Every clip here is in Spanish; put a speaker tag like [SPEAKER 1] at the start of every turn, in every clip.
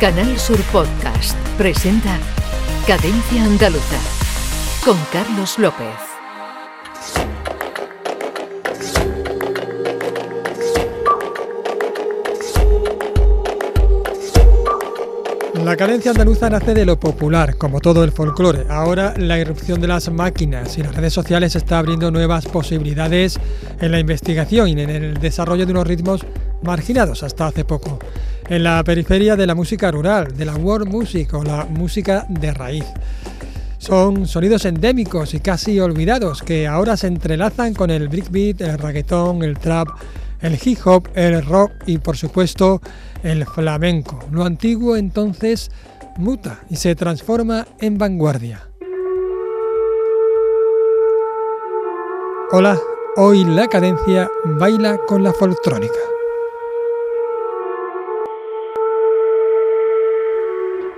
[SPEAKER 1] Canal Sur Podcast presenta Cadencia Andaluza con Carlos López.
[SPEAKER 2] La cadencia andaluza nace de lo popular, como todo el folclore. Ahora la irrupción de las máquinas y las redes sociales está abriendo nuevas posibilidades en la investigación y en el desarrollo de unos ritmos marginados hasta hace poco, en la periferia de la música rural, de la world music o la música de raíz. Son sonidos endémicos y casi olvidados que ahora se entrelazan con el breakbeat, el reggaetón, el trap, el hip hop, el rock y por supuesto el flamenco. Lo antiguo entonces muta y se transforma en vanguardia. Hola, hoy la cadencia baila con la foltrónica.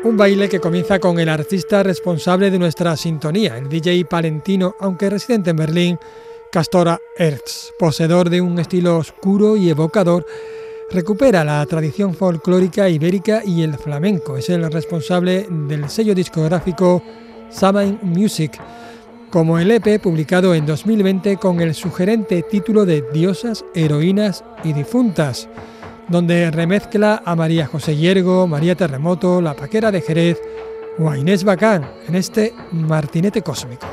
[SPEAKER 2] Un baile que comienza con el artista responsable de nuestra sintonía, el DJ palentino, aunque residente en Berlín, Castora Ertz, poseedor de un estilo oscuro y evocador, recupera la tradición folclórica ibérica y el flamenco. Es el responsable del sello discográfico Samain Music, como el EP publicado en 2020 con el sugerente título de Diosas, Heroínas y Difuntas donde remezcla a María José Hiergo, María Terremoto, La Paquera de Jerez o a Inés Bacán en este Martinete Cósmico.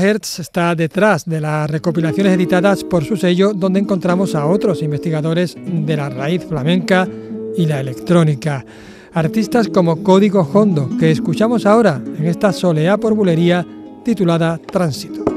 [SPEAKER 3] Hertz está detrás de las recopilaciones editadas por su sello donde encontramos a otros investigadores de la raíz flamenca y la electrónica. Artistas como Código Hondo, que escuchamos ahora en esta soleá por bulería titulada Tránsito.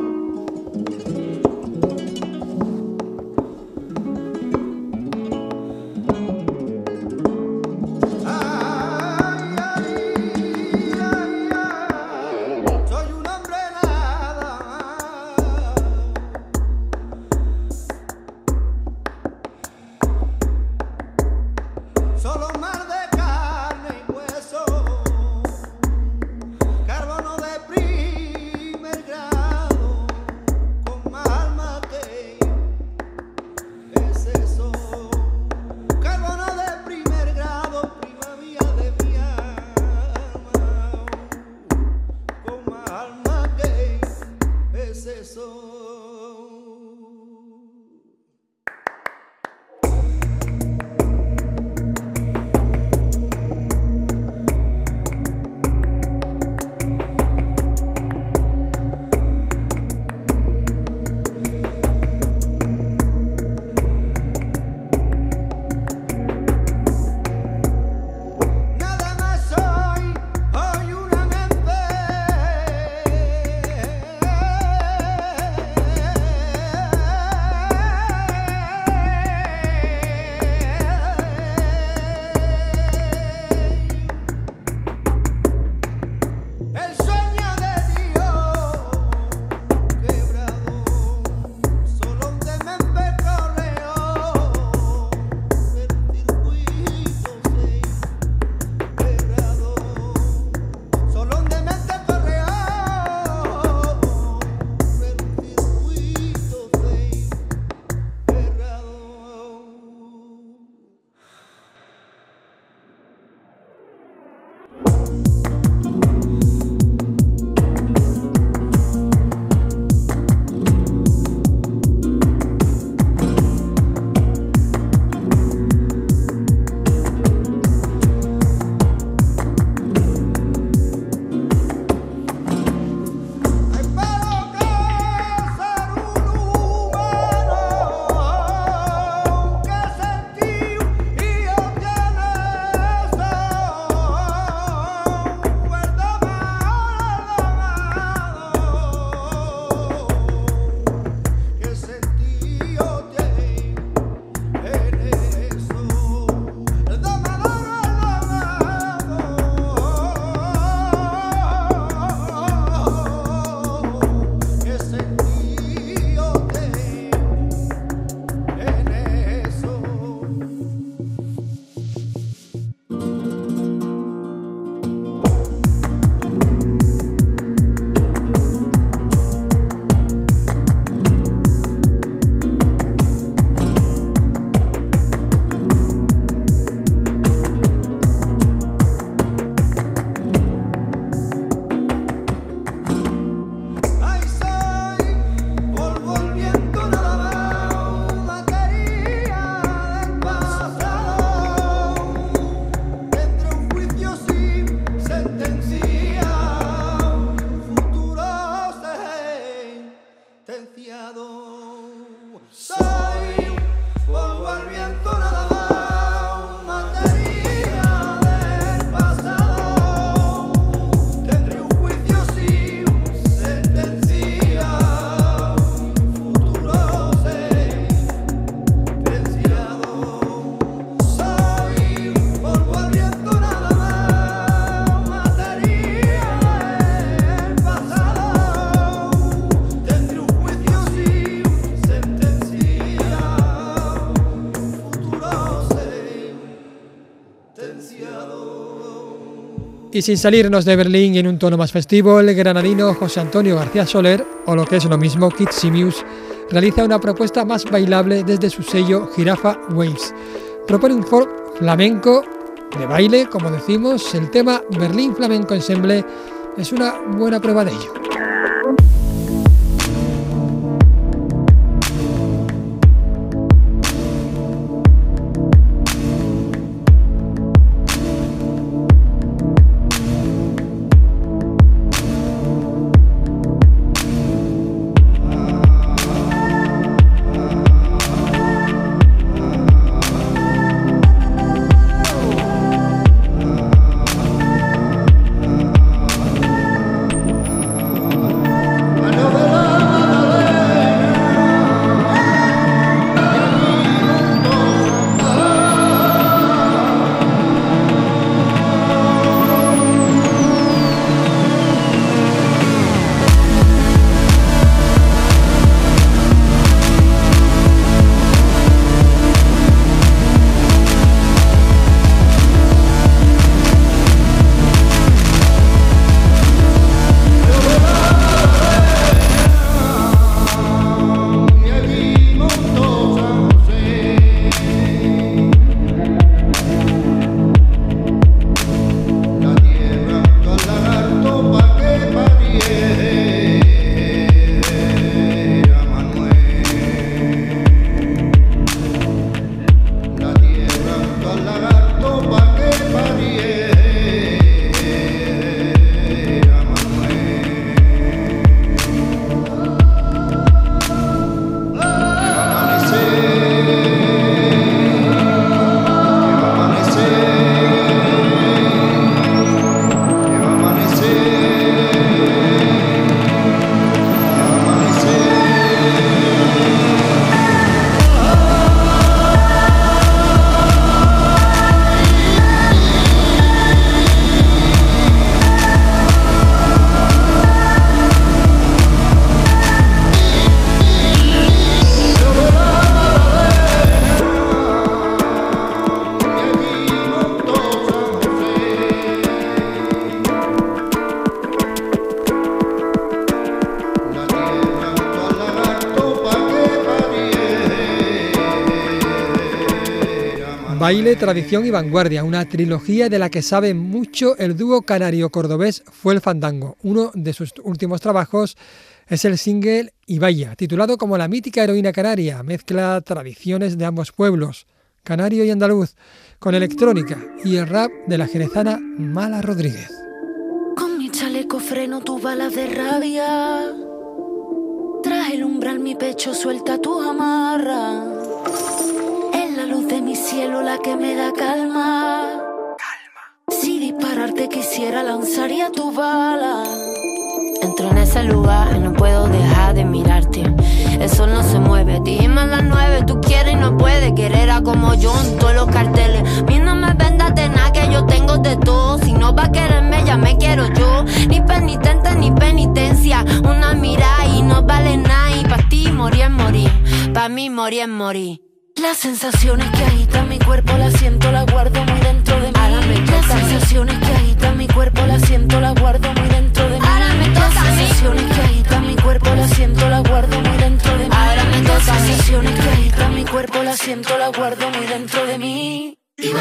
[SPEAKER 3] Y sin salirnos de Berlín en un tono más festivo, el granadino José Antonio García Soler, o lo que es lo mismo, Kid Simius, realiza una propuesta más bailable desde su sello Jirafa Waves. Propone un folk flamenco de baile, como decimos, el tema Berlín Flamenco Ensemble es una buena prueba de ello.
[SPEAKER 4] Tradición y vanguardia, una trilogía de la que sabe mucho el dúo canario cordobés Fue el Fandango. Uno de sus últimos trabajos es el single Ibaya, titulado como La mítica heroína canaria, mezcla tradiciones de ambos pueblos, canario y andaluz, con electrónica y el rap de la jerezana Mala Rodríguez.
[SPEAKER 5] Con mi chaleco freno tu balas de rabia. Tras el umbral mi pecho suelta tu amarra. Cielo la que me da calma. Calma. Si dispararte quisiera lanzaría tu bala. Entro en ese lugar y no puedo dejar de mirarte. El sol no se mueve, dijimos a las nueve, tú quieres y no puedes querer a como yo en todos los carteles. mí no me vendas de nada que yo tengo de todo. Si no va a quererme, ya me quiero yo. Ni penitente ni penitencia. Una mirada y no vale nada. Y para ti morir es morir. Para mí morir es morir. Las sensaciones que agitan mi cuerpo las siento, las guardo muy dentro de mí. Las sensaciones que agitan mi cuerpo las siento, las guardo muy dentro de mí. Las sensaciones que agitan mi cuerpo las siento, las guardo muy dentro de mí. Las sensaciones que agitan mi cuerpo las siento, las guardo muy dentro de mí. Y
[SPEAKER 6] por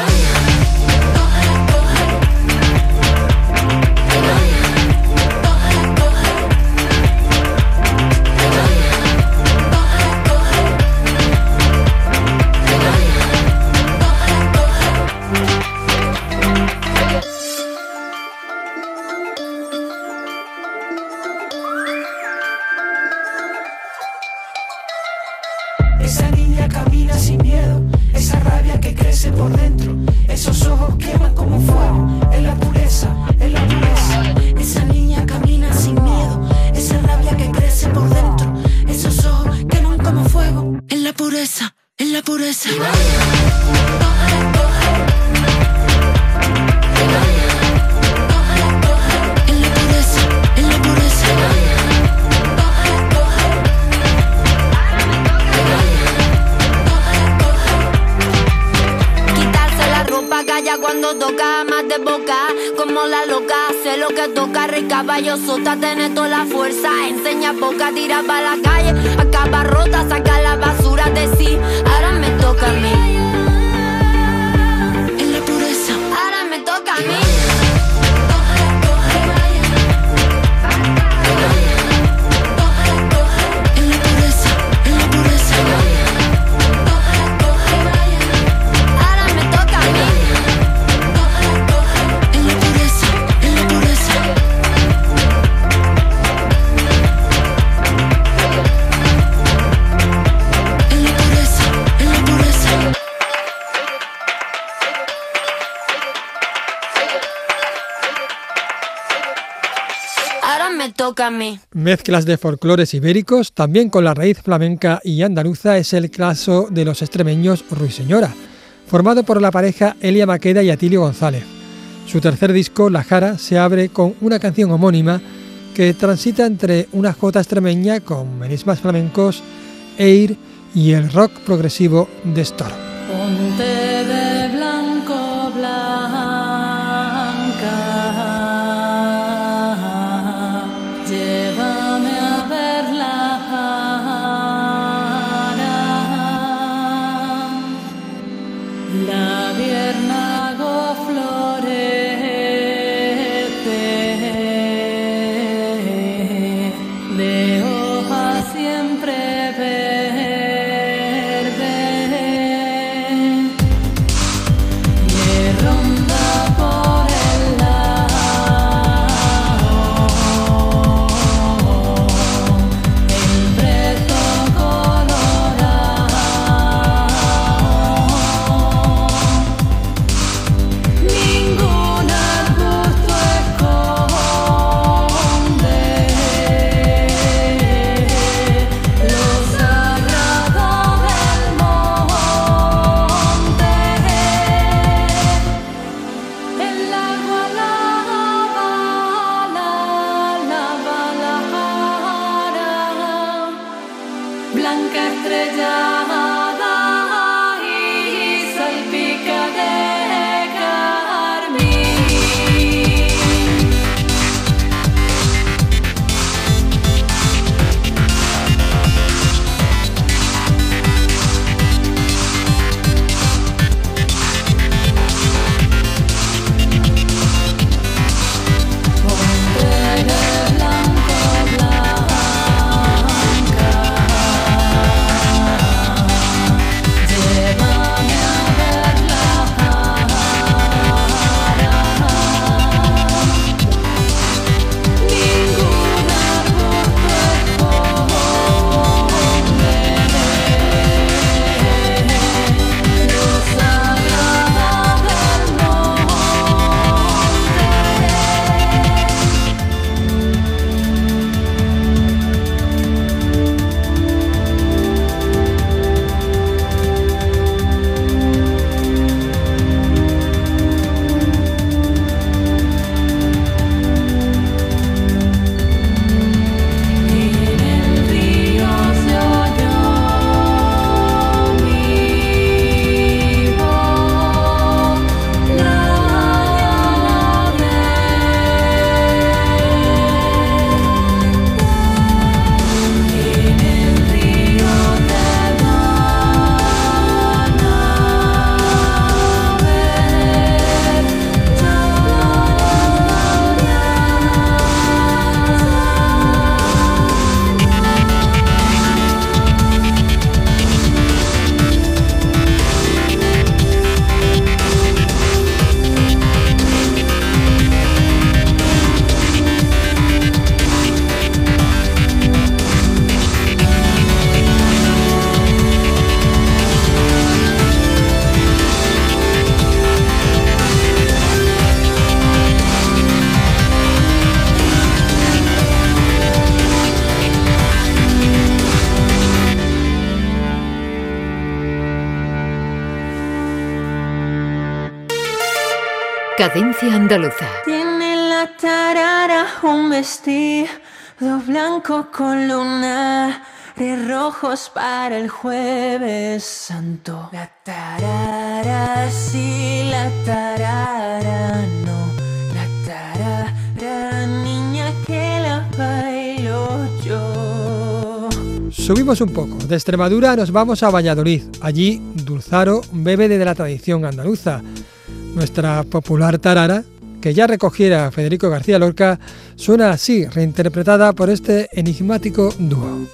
[SPEAKER 4] Mezclas de folclores ibéricos, también con la raíz flamenca y andaluza, es el caso de los extremeños Ruiseñora, formado por la pareja Elia Maqueda y Atilio González. Su tercer disco, La Jara, se abre con una canción homónima que transita entre una jota extremeña con melismas flamencos, air y el rock progresivo de Storm.
[SPEAKER 1] Cadencia Andaluza.
[SPEAKER 4] Tiene la tarara un vestido blanco con luna de rojos para el jueves santo. La tarara sí, la tarara no. La tarara niña que la bailo yo.
[SPEAKER 7] Subimos un poco. De Extremadura nos vamos a Valladolid. Allí Dulzaro bebe de la tradición andaluza nuestra popular tarara, que ya recogiera Federico García Lorca, suena así, reinterpretada por este enigmático dúo.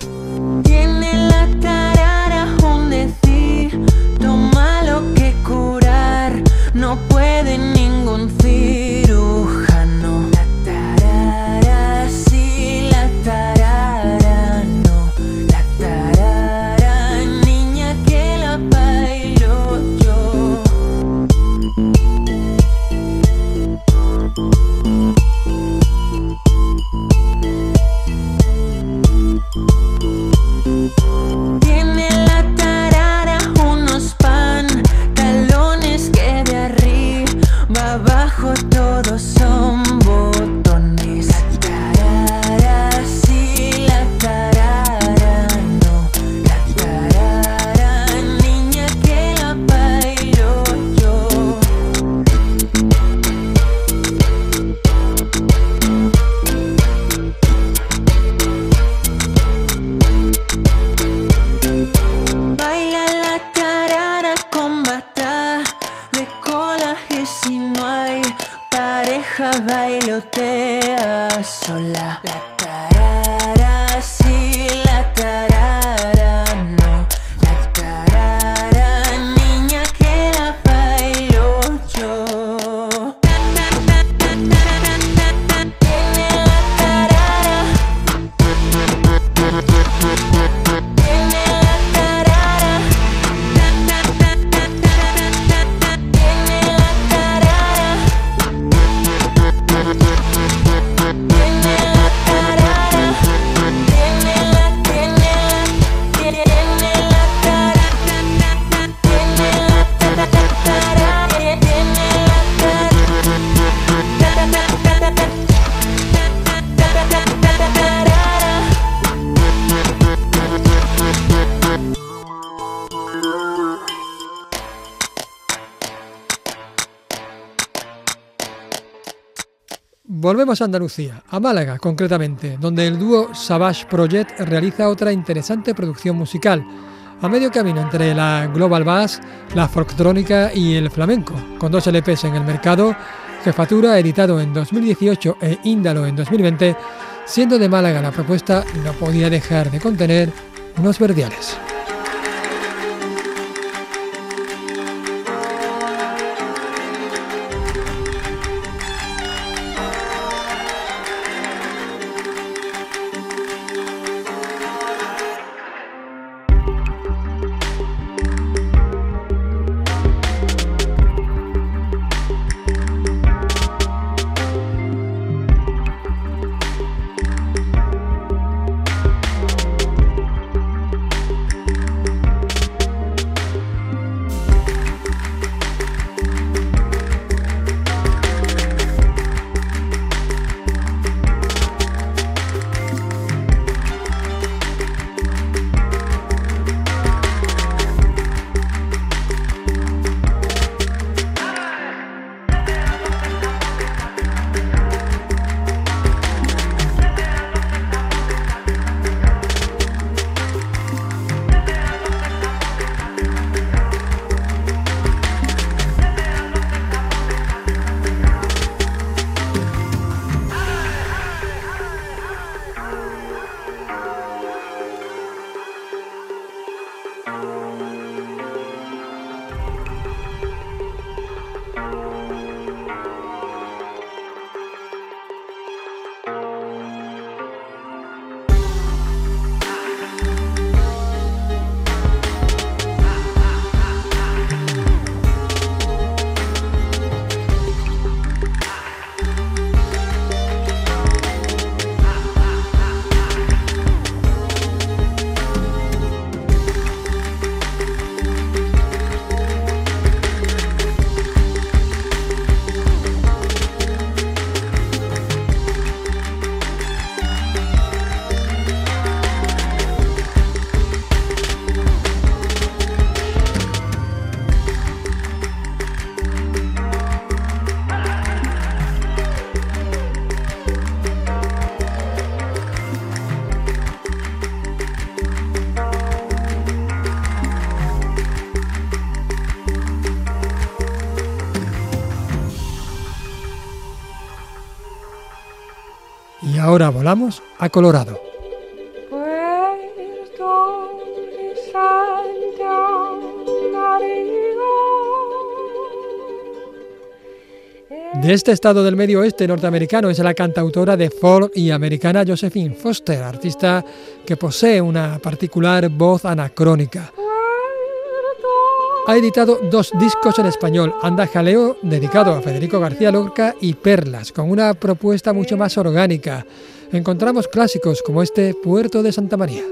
[SPEAKER 7] Volvemos a Andalucía, a Málaga concretamente, donde el dúo Savage Project realiza otra interesante producción musical, a medio camino entre la global bass, la folktrónica y el flamenco, con dos LPs en el mercado, Jefatura editado en 2018 e Índalo en 2020, siendo de Málaga la propuesta no podía dejar de contener unos verdiales. Ahora volamos a Colorado.
[SPEAKER 4] De
[SPEAKER 7] este estado del medio oeste norteamericano es la cantautora de folk y americana Josephine Foster, artista que posee una particular voz anacrónica. Ha editado dos discos en español, Anda Jaleo, dedicado a Federico García Lorca, y Perlas, con una propuesta mucho más orgánica. Encontramos clásicos como este Puerto de Santa María.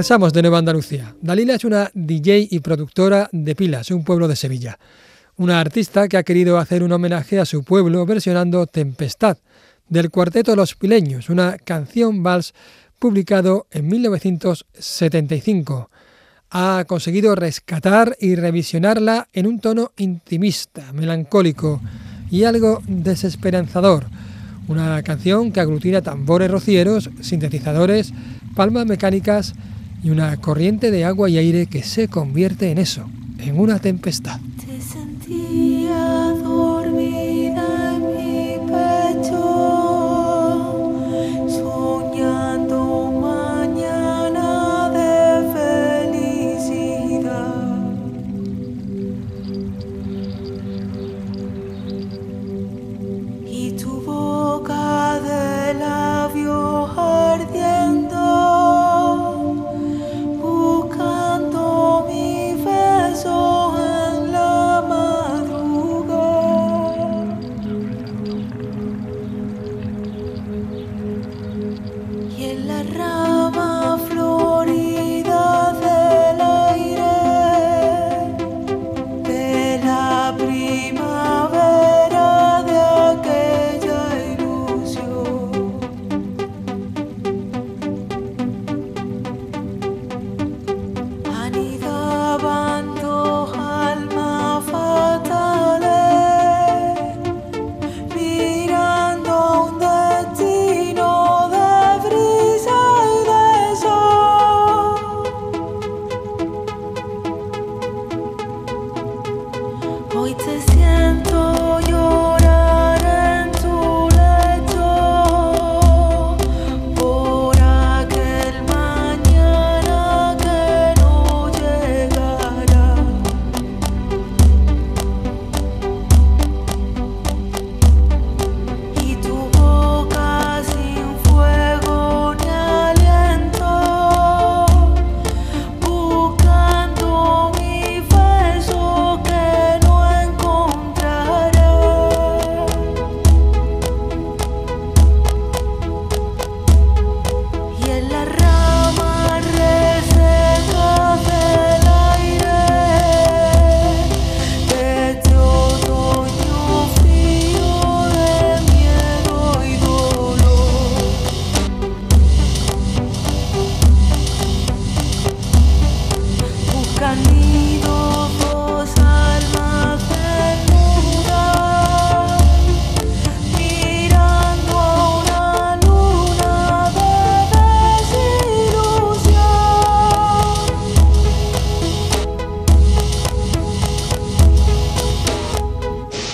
[SPEAKER 7] Regresamos de Nueva Andalucía. Dalila es una DJ y productora de Pilas, un pueblo de Sevilla. Una artista que ha querido hacer un homenaje a su pueblo versionando Tempestad, del Cuarteto Los Pileños, una canción vals publicado en 1975. Ha conseguido rescatar y revisionarla en un tono intimista, melancólico y algo desesperanzador. Una canción que aglutina tambores rocieros, sintetizadores, palmas mecánicas y una corriente de agua y aire que se convierte en eso, en una tempestad.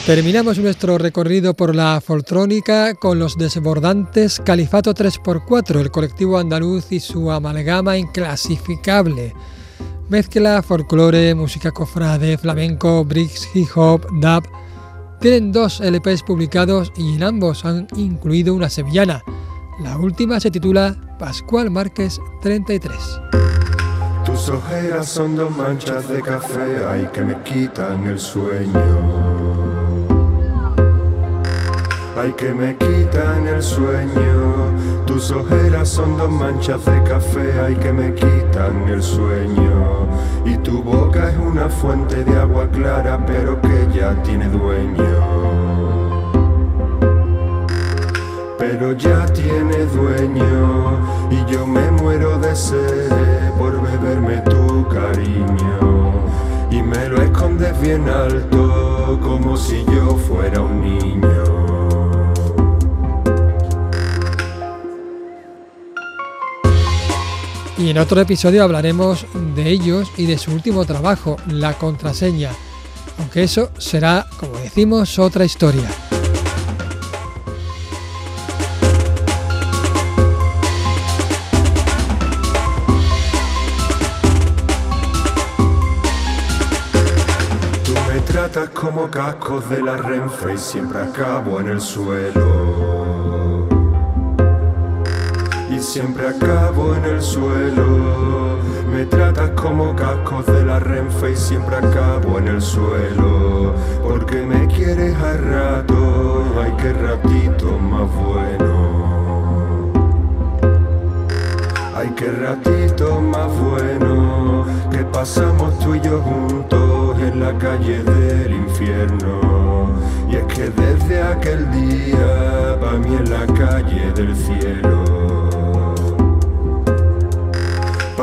[SPEAKER 7] Terminamos nuestro recorrido por la foltrónica con los desbordantes Califato 3x4, el colectivo andaluz y su amalgama inclasificable. Mezcla folclore, música cofrade, flamenco, bricks, hip hop, dub. Tienen dos LPs publicados y en ambos han incluido una sevillana. La última se titula Pascual Márquez 33.
[SPEAKER 8] Tus ojeras son dos manchas de café, ay que me quitan el sueño. Ay que me quitan el sueño, tus ojeras son dos manchas de café, ay que me quitan el sueño. Y tu boca es una fuente de agua clara, pero que ya tiene dueño. Pero ya tiene dueño y yo me muero de sed por beberme tu cariño. Y me lo escondes bien alto como si yo fuera un niño.
[SPEAKER 7] Y en otro episodio hablaremos de ellos y de su último trabajo, La contraseña. Aunque eso será, como decimos, otra historia.
[SPEAKER 8] Como cascos de la Renfe y siempre acabo en el suelo. Siempre acabo en el suelo. Me tratas como cascos de la Renfe y siempre acabo en el suelo. Porque me quieres a rato, ay qué ratito más bueno. Ay, qué ratito más bueno que pasamos tú y yo juntos en la calle del infierno. Y es que desde aquel día, pa' mí en la calle del cielo.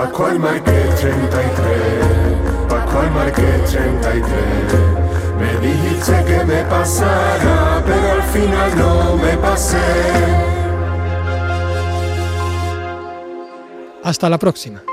[SPEAKER 8] Pascual Márquez 33, Pascual Márquez 33. Me dijiste que me pasara, pero al final no me pasé.
[SPEAKER 7] Hasta la próxima.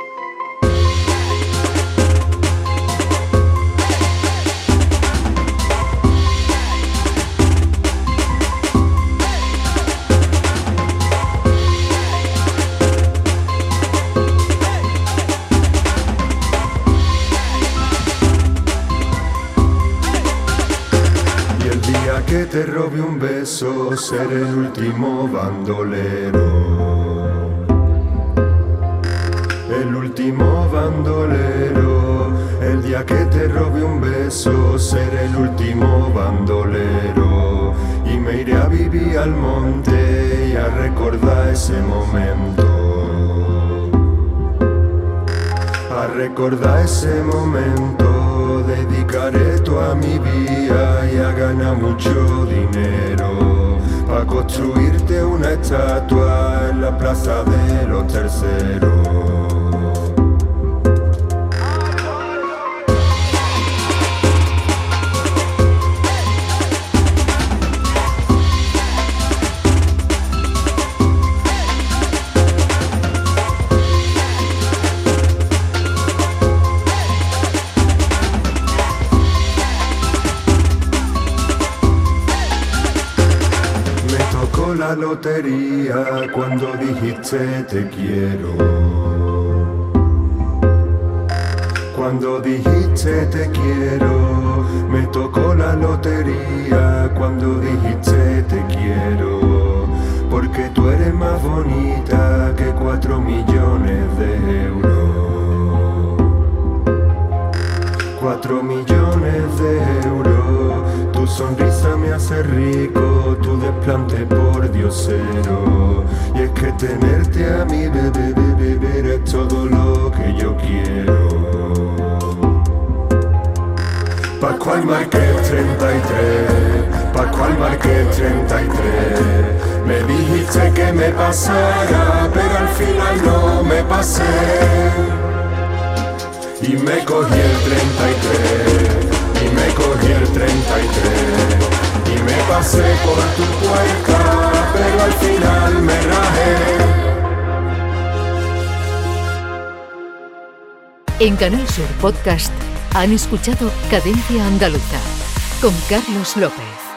[SPEAKER 8] Robe un beso, seré el último bandolero. El último bandolero. El día que te robe un beso, seré el último bandolero. Y me iré a vivir al monte y a recordar ese momento. A recordar ese momento, dedicaré toda mi vida y a ganar mucho dinero. A construirte una estatua en la plaza de los terceros. Cuando dijiste te quiero. Cuando dijiste te quiero, me tocó la lotería cuando dijiste te quiero. Porque tú eres más bonita que cuatro millones de euros. Cuatro millones de euros, sonrisa me hace rico, tu desplante por diosero. Y es que tenerte a mí, bebé, bebé, bebé, es todo lo que yo quiero. Pascual Márquez 33, Pascual Márquez 33. Me dijiste que me pasara, pero al final no me pasé. Y me cogí el 33, y me cogí el 33, y me pasé por tu puerta, pero al final me rajé.
[SPEAKER 1] En Canal Sur Podcast han escuchado Cadencia Andaluza con Carlos López.